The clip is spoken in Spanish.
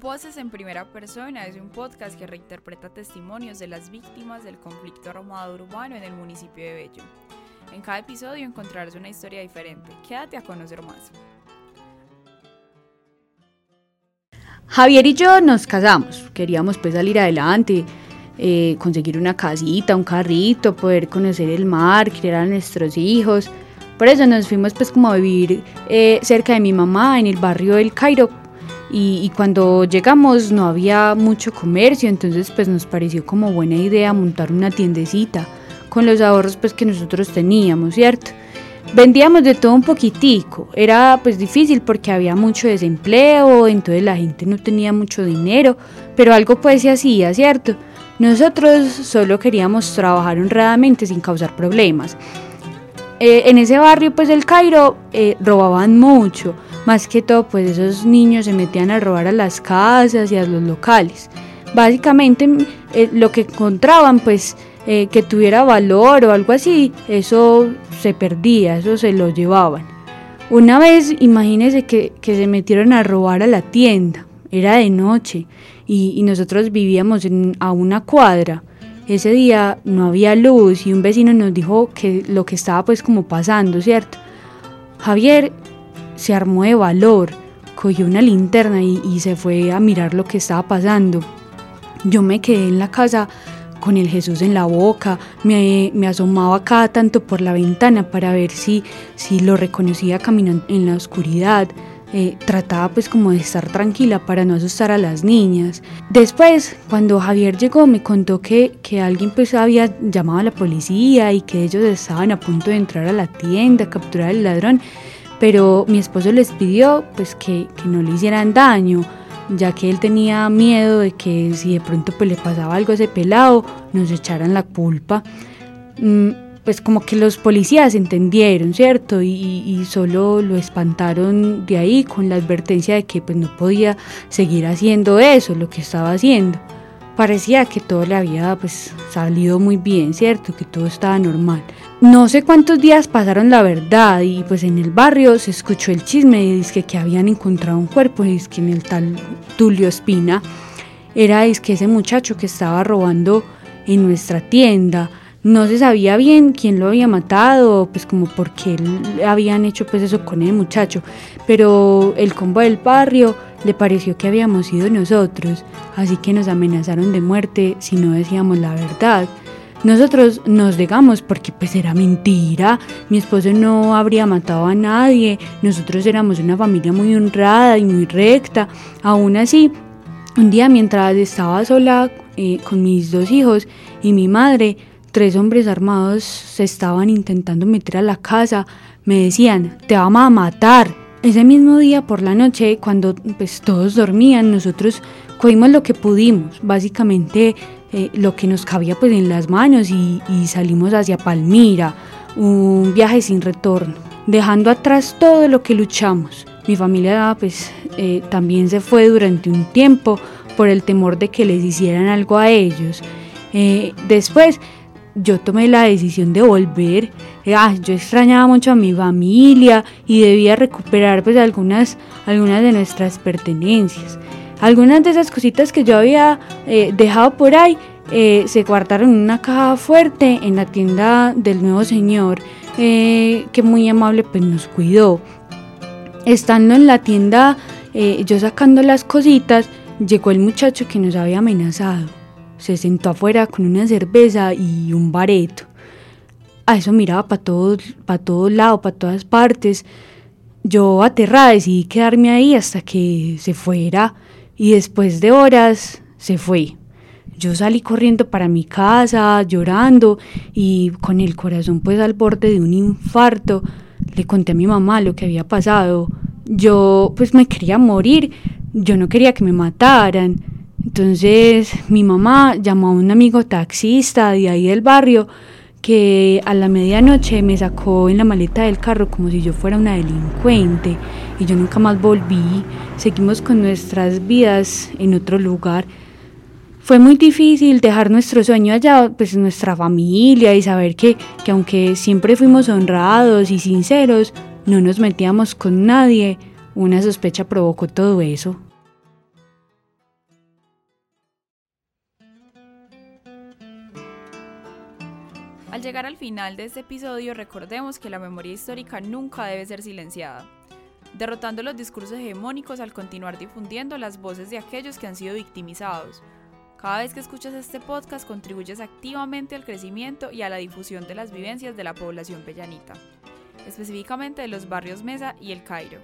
Voces en Primera Persona es un podcast que reinterpreta testimonios de las víctimas del conflicto armado urbano en el municipio de Bello. En cada episodio encontrarás una historia diferente. Quédate a conocer más. Javier y yo nos casamos, queríamos pues salir adelante, eh, conseguir una casita, un carrito, poder conocer el mar, criar a nuestros hijos. Por eso nos fuimos pues como a vivir eh, cerca de mi mamá en el barrio del Cairo y, cuando llegamos no había mucho comercio, entonces pues nos pareció como buena idea montar una tiendecita con los ahorros pues que nosotros teníamos, ¿cierto? Vendíamos de todo un poquitico, era pues difícil porque había mucho desempleo, entonces la gente no tenía mucho dinero, pero algo pues se hacía, ¿cierto? Nosotros solo queríamos trabajar honradamente sin causar problemas. Eh, en ese barrio pues del Cairo eh, robaban mucho, más que todo, pues esos niños se metían a robar a las casas y a los locales. Básicamente eh, lo que encontraban, pues eh, que tuviera valor o algo así, eso se perdía, eso se lo llevaban. Una vez, imagínense que, se metieron a robar a la tienda, era de noche y, nosotros vivíamos a una cuadra. Ese día no había luz y un vecino nos dijo que lo que estaba pues como pasando, ¿cierto? Javier, se armó de valor, cogió una linterna y, se fue a mirar lo que estaba pasando. Yo me quedé en la casa con el Jesús en la boca, me, asomaba cada tanto por la ventana para ver si, si lo reconocía caminando en la oscuridad. Eh, trataba pues como de estar tranquila para no asustar a las niñas. Después, cuando Javier llegó, me contó que, que alguien pues había llamado a la policía y que ellos estaban a punto de entrar a la tienda, capturar al ladrón pero mi esposo les pidió pues que, no le hicieran daño, ya que él tenía miedo de que si de pronto pues le pasaba algo a ese pelado, nos echaran la culpa. Mm, pues como que los policías entendieron, ¿cierto? Y, y, solo lo espantaron de ahí con la advertencia de que pues no podía seguir haciendo eso, lo que estaba haciendo. Parecía que todo le había pues salido muy bien, ¿cierto? Que todo estaba normal. No sé cuántos días pasaron la verdad y pues en el barrio se escuchó el chisme y dice que habían encontrado un cuerpo es que en el tal Tulio Espina era es que ese muchacho que estaba robando en nuestra tienda. No se sabía bien quién lo había matado, pues como por qué habían hecho pues eso con el muchacho, pero el combo del barrio le pareció que habíamos sido nosotros, así que nos amenazaron de muerte si no decíamos la verdad. Nosotros nos negamos porque pues era mentira, mi esposo no habría matado a nadie, nosotros éramos una familia muy honrada y muy recta. Aún así, un día mientras estaba sola eh, con mis dos hijos y mi madre, tres hombres armados se estaban intentando meter a la casa, me decían, te vamos a matar. Ese mismo día por la noche, cuando pues todos dormían, nosotros cogimos lo que pudimos, básicamente eh, lo que nos cabía pues en las manos y, salimos hacia Palmira, un viaje sin retorno, dejando atrás todo lo que luchamos. Mi familia pues eh, también se fue durante un tiempo por el temor de que les hicieran algo a ellos. Eh, después yo tomé la decisión de volver. Ah, yo extrañaba mucho a mi familia y debía recuperar pues algunas, algunas de nuestras pertenencias. Algunas de esas cositas que yo había eh, dejado por ahí eh, se guardaron en una caja fuerte en la tienda del nuevo señor eh, que muy amable pues nos cuidó. Estando en la tienda, yo sacando las cositas, llegó el muchacho que nos había amenazado. Se sentó afuera con una cerveza y un bareto. A eso miraba para todos, para todos lados, para todas partes. Yo aterrada decidí quedarme ahí hasta que se fuera y después de horas se fue. Yo salí corriendo para mi casa, llorando y con el corazón pues al borde de un infarto. Le conté a mi mamá lo que había pasado. Yo pues me quería morir, yo no quería que me mataran. Entonces mi mamá llamó a un amigo taxista de ahí del barrio que a la medianoche me sacó en la maleta del carro como si yo fuera una delincuente y yo nunca más volví. Seguimos con nuestras vidas en otro lugar. Fue muy difícil dejar nuestro sueño allá, pues nuestra familia y saber que, que aunque siempre fuimos honrados y sinceros, no nos metíamos con nadie. Una sospecha provocó todo eso. Al llegar al final de este episodio, recordemos que la memoria histórica nunca debe ser silenciada, derrotando los discursos hegemónicos al continuar difundiendo las voces de aquellos que han sido victimizados. Cada vez que escuchas este podcast contribuyes activamente al crecimiento y a la difusión de las vivencias de la población pellanita, específicamente de los barrios Mesa y El Cairo.